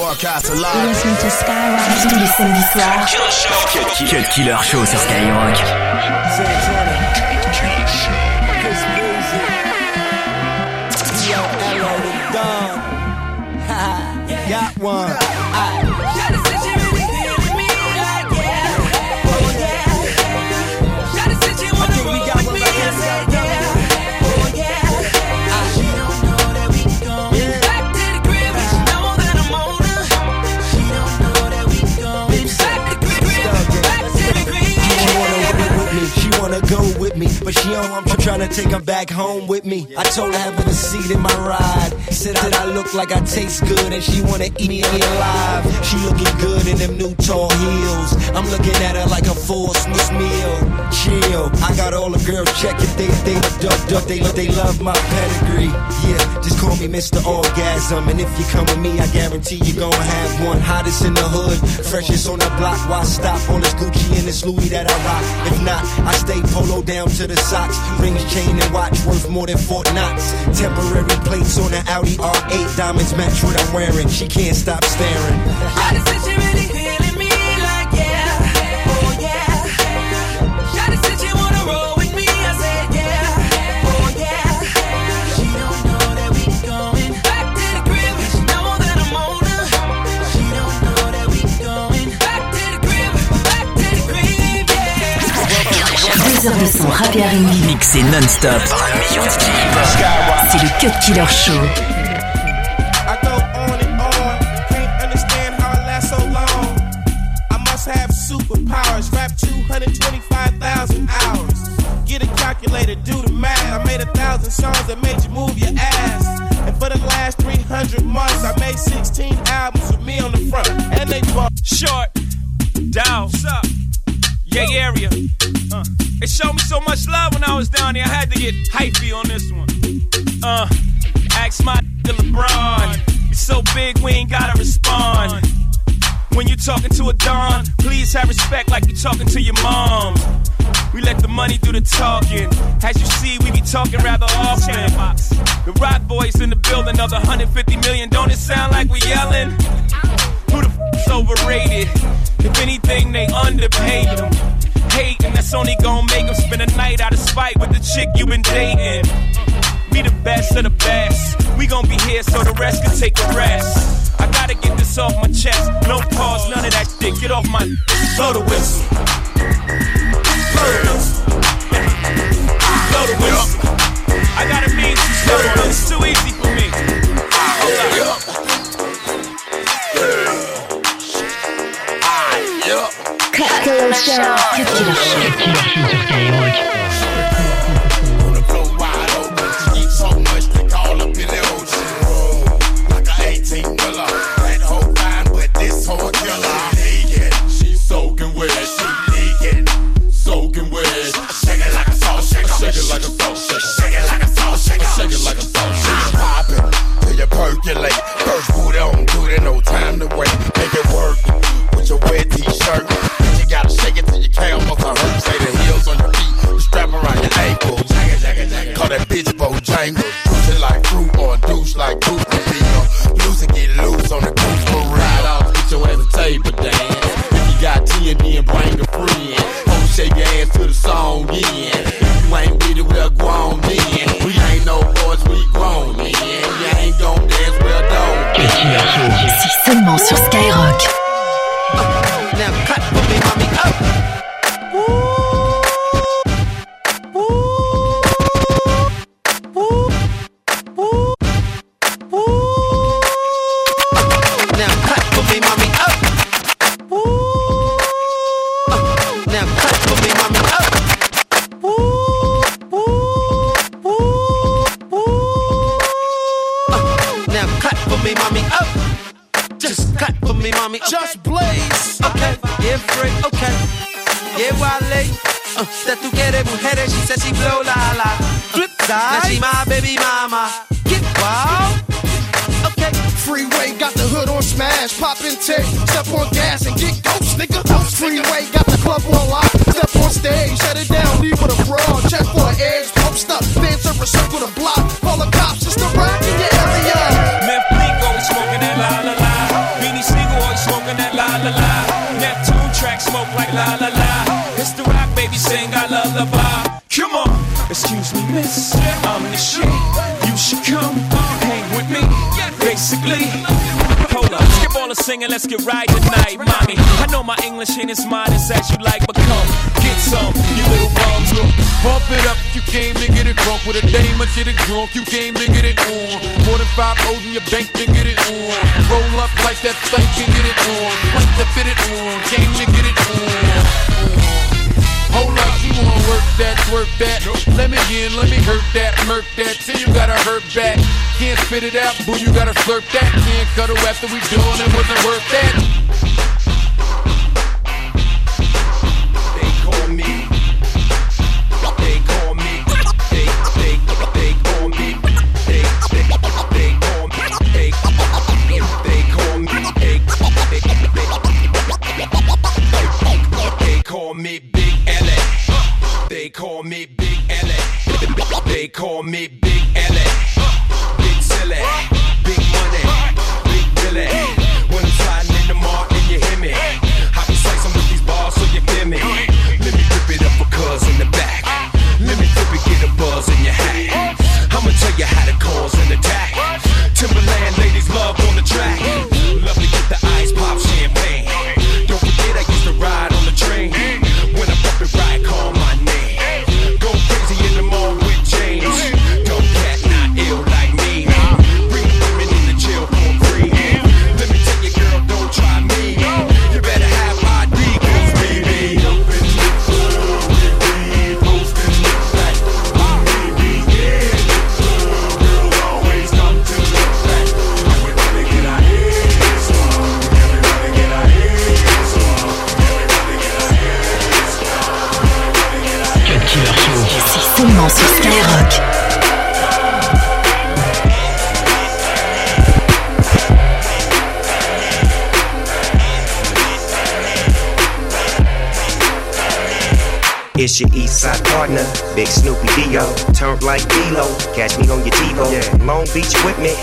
broadcast live. To Skyrock tous les samedis soirs. Cut Killer Show sur Skyrock. Got one. go but she don't I'm trying to take her back home with me. I told her having a seat in my ride. Said that I look like I taste good and she wanna eat me alive. She looking good in them new tall heels. I'm looking at her like a full Swiss meal. Chill, I got all the girls checking. They they duck duck. They they love my pedigree. Yeah, just call me Mr. Orgasm. And if you come with me, I guarantee you gon' have one. Hottest in the hood, freshest on the block. Why stop on this Gucci and this Louis that I rock? If not, I stay polo down to the socks. Rings, chain, and watch worth more than Fort Knox. Temporary plates on the Audi R8. Diamonds match what I'm wearing. She can't stop staring. Deux heures de son rap et R&B mixé non-stop. C'est le Cut Killer Show. Superpowers, rap 225,000 hours. Get a calculator, do the math. I made a thousand songs that made you move your ass. And for the last 300 months, I made 16 albums with me on the front. And they bought Short, down, up? Yeah, area. Uh, they showed me so much love when I was down there. I had to get hypey on this one. Uh, ask my nigga LeBron. It's so big, we ain't gotta respond. When you talking to a Don, please have respect like you talking to your mom. We let the money do the talking. As you see, we be talking rather often. The Rock Boys in the building, another 150 million. Don't it sound like we yelling? Who the f***'s overrated? If anything, they underpaid them. Hating, that's only gonna make them spend a night out of spite with the chick you been dating. We the best of the best. We gon' be here so the rest can take a rest. I gotta get this off my chest. No pause, none of that shit. Get off my blow the whistle. Blow the whistle. Blow the whistle. I gotta mean. It's too easy for me. Hold up. Cut Killer Show. Cut Killer Show. On the Excuse me, miss, I'm the shit. You should come hang with me. Basically, hold up, skip all the singing, let's get right tonight, mommy. I know my English ain't as modest as you like, but come get some, you little bums. Pump it up, you came to get it drunk with a dame or shit it drunk, you came to get it on. More than five O's in your bank to get it on. Roll up like that thing can get it on. Like to fit it on, came to get it on. Hold up, you wanna work that, work that. Let me in, let me hurt that, murk that. Till you gotta hurt back. Can't spit it out, boo, you gotta slurp that. Can't cuddle after we done, it wasn't worth that.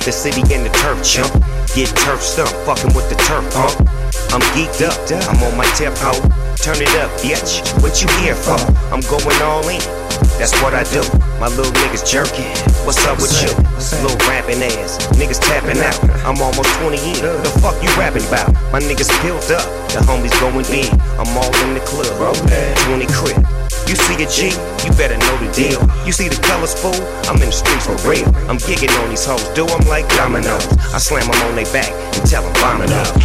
The city in the turf chump. Get turf stumped, fucking with the turf pump. I'm geeked up, I'm on my tip hoe. Turn it up, bitch. What you here for? I'm going all in. That's what I do. My little niggas jerking. What's up with you? Little rapping ass. Niggas tapping out. I'm almost 20 in. The fuck you rapping about? My niggas peeled up. The homies going in. I'm all in the club. 20 crib. You see a G, you better know the deal. You see the colors, fool? I'm in the streets for real. I'm gigging on these hoes, do 'em like dominoes. I slam 'em on their back and tell 'em vomit up.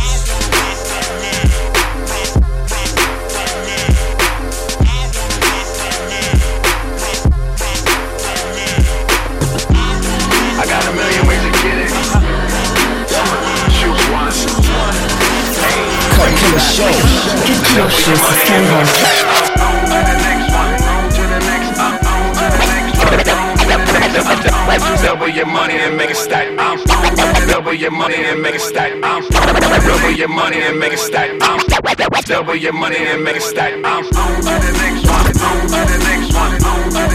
I got a million ways to get it. Choose one. Cut Killer Show. Cut Killer Show Double your money and make it stack. Double your money and make it stack. Double your money and make it stack. Double your money and make it stack. To the next one. The next one. The next one.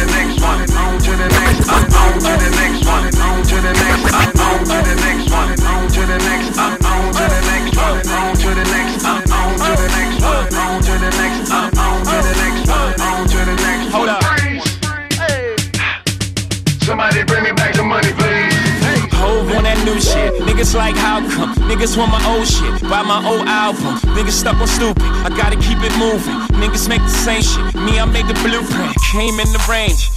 Niggas like how come? Niggas want my old shit. Buy my old album. Niggas stuck on stupid. I gotta keep it moving. Niggas make the same shit. Me, I make the blueprint. Came in the range.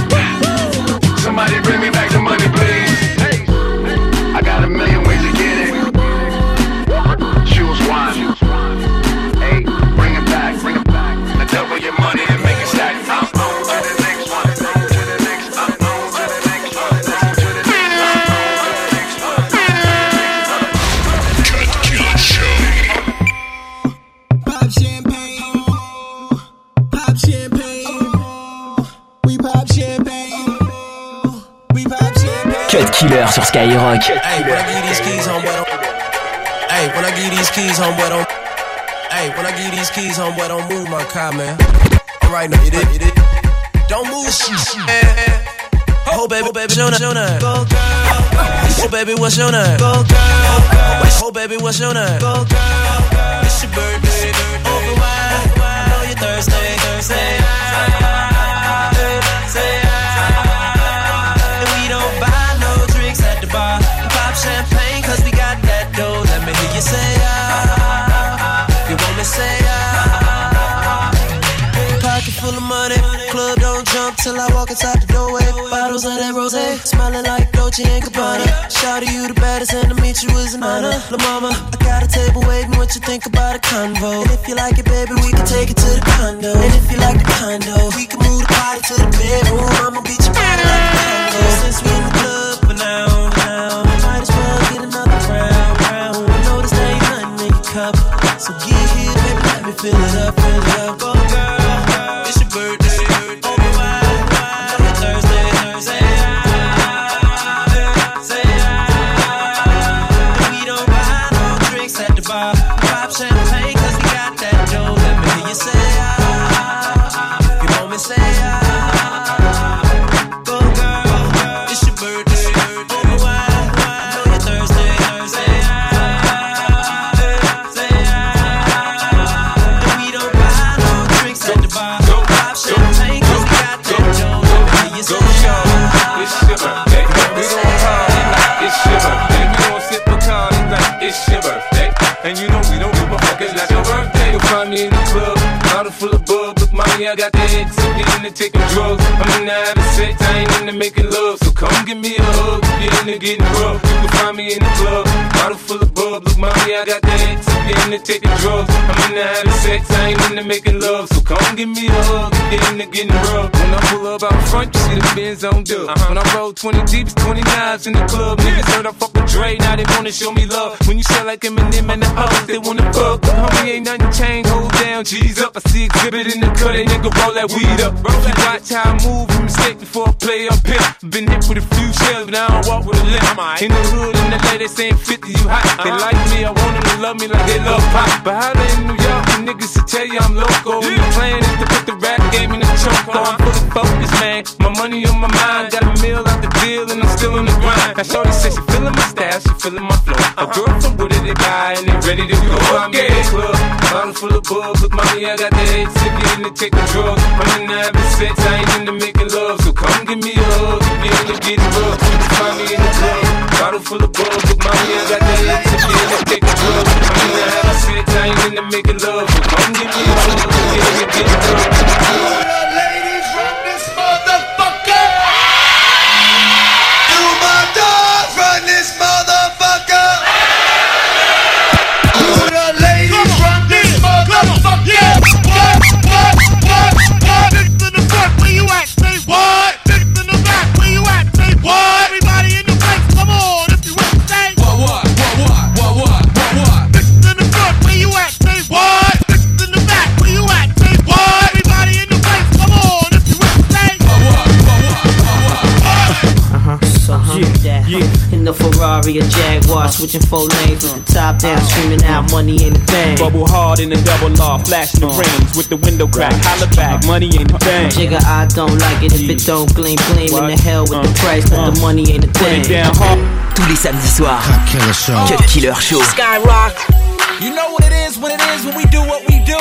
bring me back the money, please. Killer sur Skyrock. Hey, when I give these keys, homeboy, don't. Hey, when I give these keys, I give these keys, move my car, man. Alright, no, it is, it is. Don't move, Oh, baby, oh, baby, your name? Go, girl. Oh, baby, what's your name? Go, girl. Oh, baby, what's your name? Go, girl. It's your birthday. Over wine. I know you're thirsty, thirsty. Club don't jump till I walk inside the doorway. Bottles of that rose, smelling like Dolce and Gabbana. Shout to you the baddest, and to meet you is an honor. La mama, I got a table waiting. What you think about a convo? And if you like it, baby, we can take it to the condo. And if you like the condo, we can move the party to the bedroom. I'ma beat your body like a tango. Since we in the club for now, now, might as well get another round, round. I know this ain't nothing so get here, baby, let me fill it up, fill it up. I got the so get into taking drugs. I'm into having sex, I ain't into making love. So come give me a hug, get into getting rough. You can find me in the club, bottle full of bug. Look, mommy, I got the so get into taking drugs. I'm into having sex, I ain't into making love. So come give me a hug, get into getting rough. When I pull up out front, you see the Benz on dub. Uh-huh. When I roll 20 Jeeps, 20 knives in the club. Niggas heard I fuck with Dre, now they wanna show me love. When you sell like Eminem and the hoes, they wanna fuck. But homie, ain't nothing changed, down, G's up. I see exhibit in the cut, they nigga roll that weed up. If you watch how I move, you mistake before I play up pimp. Been hit with a few shells, but I don't walk with a limp. In the hood, in the LA, they saying 50, you hot. They like me, I want them to love me like they love pop. But how they in New York, the niggas to tell you I'm loco. And the plan is to put the rap game in the choke. Uh-huh. I'm fully focused, man. My money on my mind, got a meal out the deal, and I'm still in the grind. Now, Shorty says she feeling my style, she feeling my flow. A uh-huh. girl from Wooded, they buy, and they ready to go. I'm in the club, bottle full of bug. I got the head get in to take. I'm in the having sex, I ain't into making love. So come give me a hug, get in to getting rough. Find me in the club, bottle full of bug. Look, mommy, I got the head get in to take. I'm in the having sex, I ain't into making love. So come give me a hug, get in to getting rough. Switching four lanes with the top down, screaming out money in the bank. Bubble hard in the double law, flashing the uh. rims with the window crack. Holla back, money ain't a thing. Jigga, I don't like it if it don't gleam, gleam in the hell with the uh. price, but the uh. money ain't a Put thing. it down hard. Tous les samedis soirs. Killer Show. Cut Killer Show. Skyrock. You know what it is when it is when we do what we do.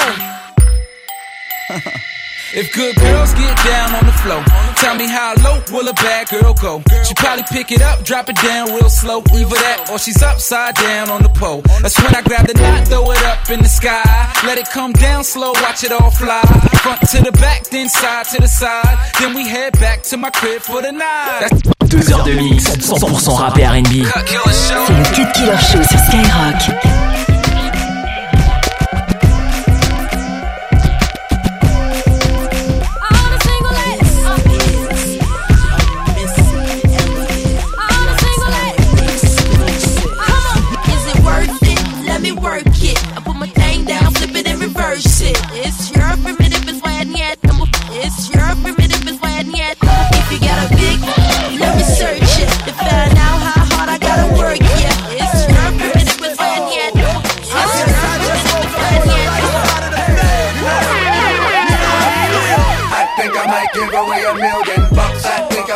if good girls get down on the floor, tell me how low will a bad girl go? She probably pick it up, drop it down real slow. Either that or she's upside down on the pole. That's when I grab the knot, throw it up in the sky. Let it come down slow, watch it all fly. Front to the back, then side to the side. Then we head back to my crib for the night. That's Deux heures de mix, 100% rap et R&B. Cut Killer Show. C'est le Cut Killer Show sur Skyrock.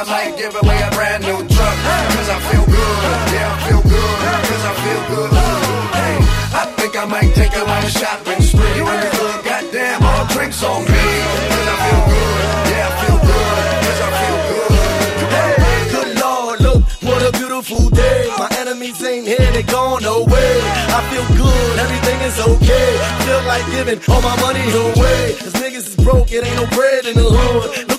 I might give away a brand new truck. Cause I feel good, yeah, I feel good. Cause I feel good. Hey, I think I might take you on a shopping spree. In the hood, goddamn, all drinks on me. Cause I feel good, yeah, I feel good. Cause I feel good. Hey, Good Lord, look, what a beautiful day. My enemies ain't here, they gone away. I feel good, everything is okay. Feel like giving all my money away. Cause niggas is broke, it ain't no bread in the hood.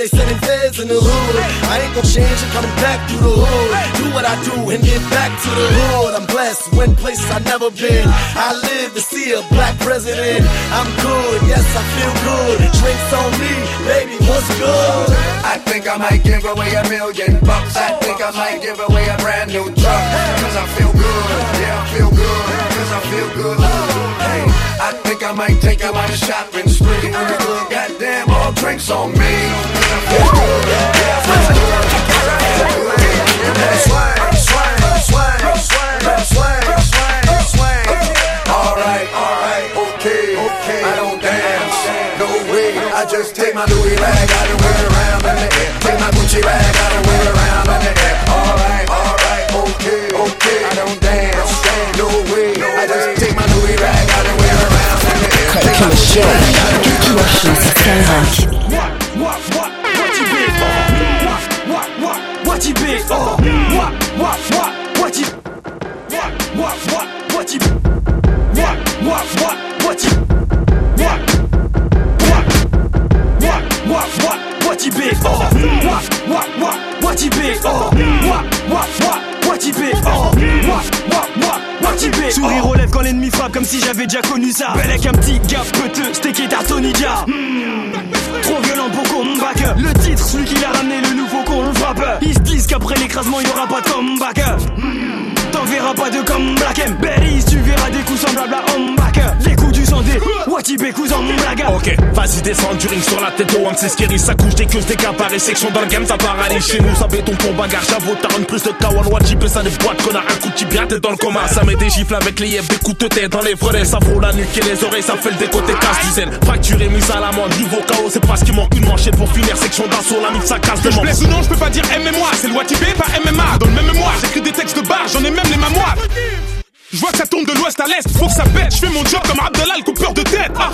They sending feds in the hood. I ain't gon' change, I'm coming back through the hood. Do what I do and get back to the hood. I'm blessed, went places I never been. I live to see a black president. I'm good, yes, I feel good. Drinks on me, baby, what's good? I think I might give away a million bucks. I think I might give away a brand new truck. Cause I feel good, yeah, I feel good. Cause I feel good. Hey, I think I might take on a shopping spree. In the goddamn, all drinks on me. Cause I feel good, yeah, I I. I. I just take my Louis rag out and wear around in the air. Take my Gucci rag out and wear around in the air. Killer Show. What, what, what, what you big? What, what, what, what? What, what, what, what you? What, what, what, what you? What, what, what, what you? What, what, what, what, what, what you big? What, what, what, what you big? What, what, what, what you big? What, what, big? Sourire aux lèvres quand l'ennemi frappe comme si j'avais déjà connu ça. Bel avec un petit gars peuteux, steak et tartonidia. Hmm. Trop violent pour comeback. Le titre, celui qui l'a ramené, le nouveau con le frappe. Ils se disent qu'après l'écrasement, il y aura pas de comeback. Hmm. T'en verras pas de M. Berries, tu verras des coups semblables à Homeback. Les coups du sang des Watibé coups en blague. Ok, vas-y descends du ring sur la tête One, c'est scary, ça couche des queues, des caparets, section dans le game, ça paralyse chez nous, ça béton pour bagarre, j'avoue, t'as une plus de Kawan, Wajibé, ça des boîtes, connard, un coup de tibia, t'es dans le coma, ça met des gifles avec les yeux, des coups de tête dans les volets, ça frôle la nuque et les oreilles, ça fait le décoté, casse du zen, fracturé, mise à la mode, niveau KO, c'est parce qu'il manque. Une manchette pour finir, section d'assaut, la mine, ça casse Que de je blesse ou non, je peux pas dire MMA, c'est le Watibé, pas MMA. Dans le même mémoire, j'écris des textes de bar, j'en ai même les mémoires. Je vois que ça tombe de l'ouest à l'est, faut que ça pète. Je fais mon job comme Abdallah, le coupeur de tête. Ah,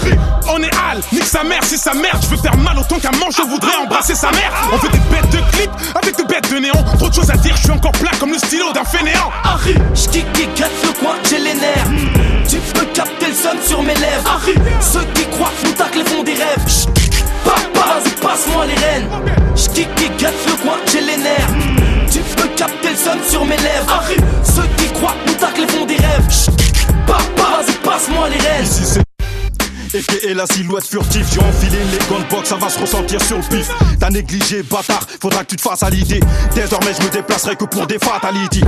on est Al, nique sa mère, c'est sa merde. Je veux faire mal autant qu'un manche, je voudrais embrasser sa mère. On fait des bêtes de clip avec des bêtes de néant. Trop de choses à dire, je suis encore plat comme le stylo d'un fainéant. Harry, j'kick et gratte le coin, j'ai les nerfs. Tu peux capter le son sur mes lèvres. Harry, ceux qui croient nous tacles font des rêves. Papa, vas-y, passe-moi les rênes. J'kick et gratte le coin, j'ai les nerfs. Tu peux capter le son sur mes lèvres. Harry, ceux qui croient nous et la silhouette furtive, j'ai enfilé les boxe, ça va se ressentir sur le pif. T'as négligé, bâtard, faudra que tu te fasses à l'idée. Désormais, je me déplacerai que pour des fatalities.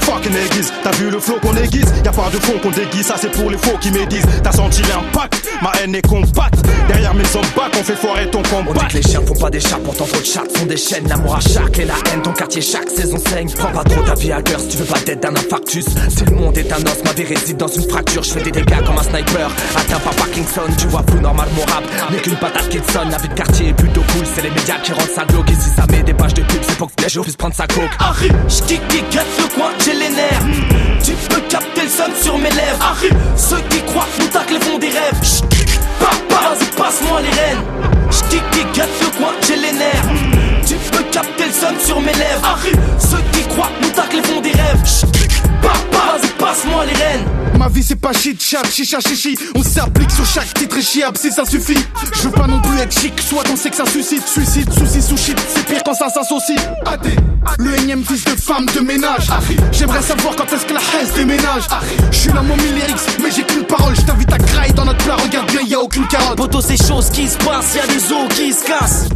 Fucking aiguise, t'as vu le flow qu'on aiguise? Y'a pas de fond qu'on déguise, ça c'est pour les faux qui médisent. T'as senti l'impact, ma haine est compacte. Derrière mes hommes back, on fait foirer ton On dit combat. que les chiens font pas des chats, pourtant trop de chats font des chaînes. L'amour à chaque et la haine, ton quartier chaque saison saigne. Prends pas trop ta vie à cœur si tu veux pas d'être d'un infarctus. Si le monde est un os, ma vie réside dans une fracture. Je fais des dégâts comme un sniper. Atteint par Parkinson, tu vois flou normal mon rap. N'est qu'une patate qui te sonne, la vie de quartier est plutôt cool. C'est les médias qui rendent ça glauque. Et si ça met des pages de pub, c'est pour que les gens puissent prendre sa coke. Harry, j'kick et gratte le coin, j'ai les nerfs. Tu peux capter le son sur mes lèvres. Harry, ceux qui croient nous tacles font des rêves. Chut, Papa, vas-y, passe-moi les rênes. J'kick et gratte le coin, j'ai les nerfs. Tu peux capter le son sur mes lèvres. Harry, ceux qui croient nous tacles font des rêves. Chut, Papa, passe-moi les rênes. Ma vie c'est pas shit chat, chicha chichi On s'applique sur chaque titre et chiable si ça suffit. Je veux pas non plus être chic, soit on sait que ça suscite. Suicide, souci, sous shit, c'est pire quand ça s'associe. AD, le énième fils de femme de ménage. J'aimerais savoir quand est-ce que la haine déménage. Je suis la momie lyrics, mais j'ai qu'une parole. Je t'invite à grailler dans notre plat, regarde bien, y a aucune carotte. Poto, c'est choses qui se passent, y a des os qui se cassent.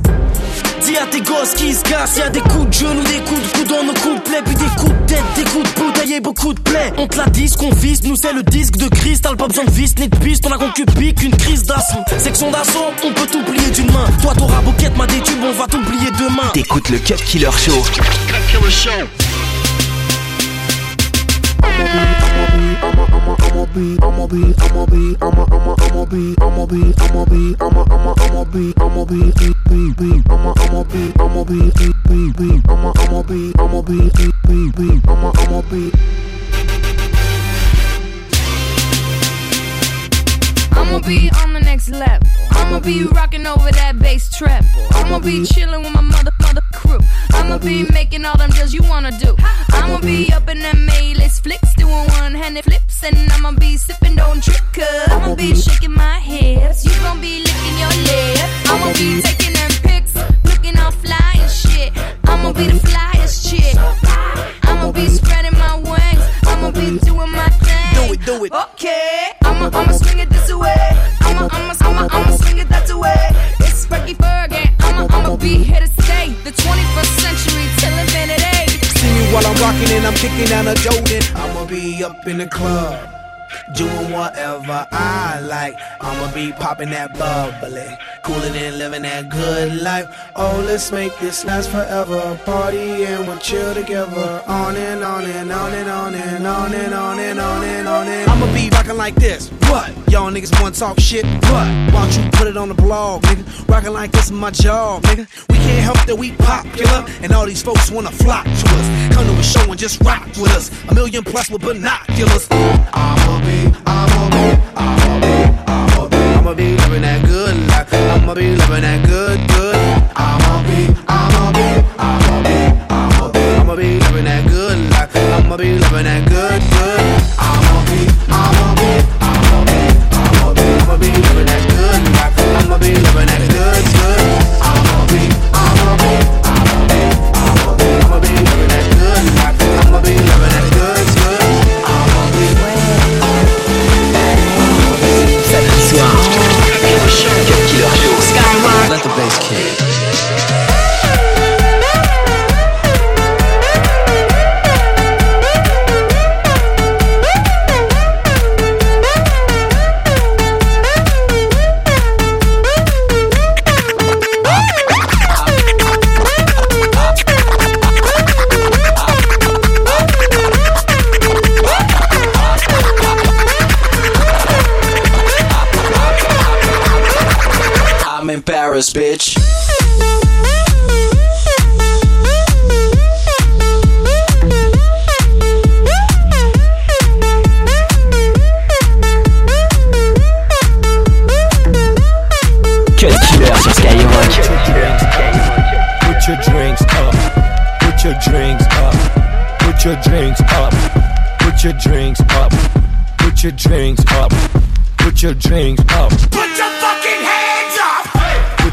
Dis à tes gosses qui se cassent, y a des coups de genoux, des coups de coude dans nos couplets, puis des coups de tête, des coups de bouteille et beaucoup de plaies. On te la dit, qu'on vise, nous c'est le disque de cristal, pas besoin de vis ni de piste, on a concu pique une crise d'asthme. Section d'assaut, on peut t'oublier d'une main. Toi t'auras bouquette, ma des tubes, on va t'oublier demain. T'écoutes le Cut Killer Show. A, I'm a be, I'ma be, I'ma be, I'ma, I'ma, I'ma be, I'ma be, I'ma be, I'ma, I'ma, I'ma be, I'ma be, be, be, be, I'ma, I'ma be, I'ma be, be, be, be, I'ma, I'ma be, I'ma be, be, be, be, I'ma, I'ma be. I'ma be next level. I'ma be rocking over that bass treble. I'ma be chilling with my mother mother crew. I'ma be making all them deals you wanna do. I'ma be up in them A-list flicks, doing one-handed flips, and I'ma be sipping don't. Cause I'ma be shaking my hips. You gon' be licking your lip. I'ma be taking them pics, looking all fly and shit. I'ma be the flyest chick. I'ma be spreading my wings. I'ma be doing my thing. Do it, do it. Okay. I'ma I'ma swing it this way. I'ma I'ma I'ma swing it that way. It's Fergie. I'ma I'ma be here to stay. The 21st century till infinity. See me while I'm rocking and I'm kicking out a Jordan. I'ma be up in the club. Doing whatever I like. I'ma be popping that bubbly. Cooling and living that good life. Oh, let's make this last forever. Party and we'll chill together. On and on and on and on and on and on and on and on and I'ma be rocking like this. What? Y'all niggas wanna talk shit? What? Why don't you put it on the blog, nigga? Rocking like this is my job, nigga. We can't help that we popular. And all these folks wanna flock to us. Come to a show and just rock with us. A million plus with binoculars. I'ma be, I'ma be, I'ma be, I'ma be. Living that good life. I'ma be living that good. In Paris, bitch. Cut Killer sur Skyrock. Put your drinks up. Put your drinks up. Put your drinks up. Put your drinks up. Put your drinks up. Put your drinks up.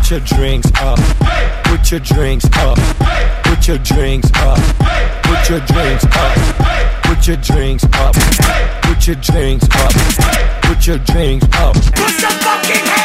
Put your drinks up. Put your drinks up. Put your drinks up. Put your drinks up. Put your drinks up. Put your drinks up. Put your drinks up. Put your fucking